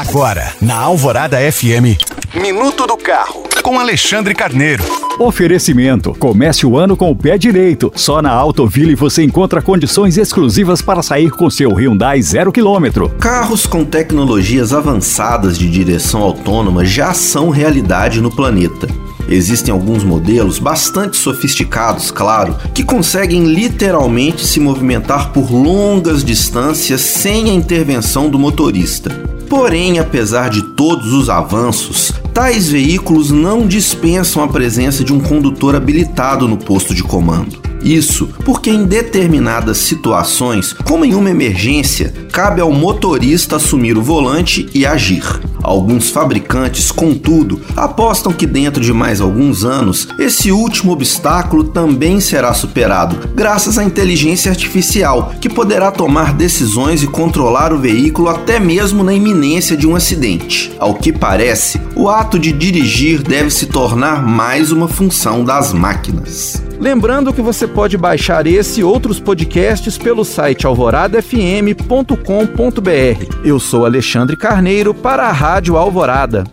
Agora, na Alvorada FM, Minuto do Carro, com Alexandre Carneiro. Oferecimento. Comece o ano com o pé direito. Só na Autoville você encontra condições exclusivas para sair com seu Hyundai zero quilômetro. Carros com tecnologias avançadas de direção autônoma já são realidade no planeta. Existem alguns modelos bastante sofisticados, claro, que conseguem literalmente se movimentar por longas distâncias sem a intervenção do motorista. Porém, apesar de todos os avanços, tais veículos não dispensam a presença de um condutor habilitado no posto de comando. Isso porque em determinadas situações, como em uma emergência, cabe ao motorista assumir o volante e agir. Alguns fabricantes, contudo, apostam que dentro de mais alguns anos, esse último obstáculo também será superado, graças à inteligência artificial, que poderá tomar decisões e controlar o veículo até mesmo na iminência de um acidente. Ao que parece, o ato de dirigir deve se tornar mais uma função das máquinas. Lembrando que você pode baixar esse e outros podcasts pelo site alvoradafm.com.br. Eu sou Alexandre Carneiro para a Rádio Alvorada.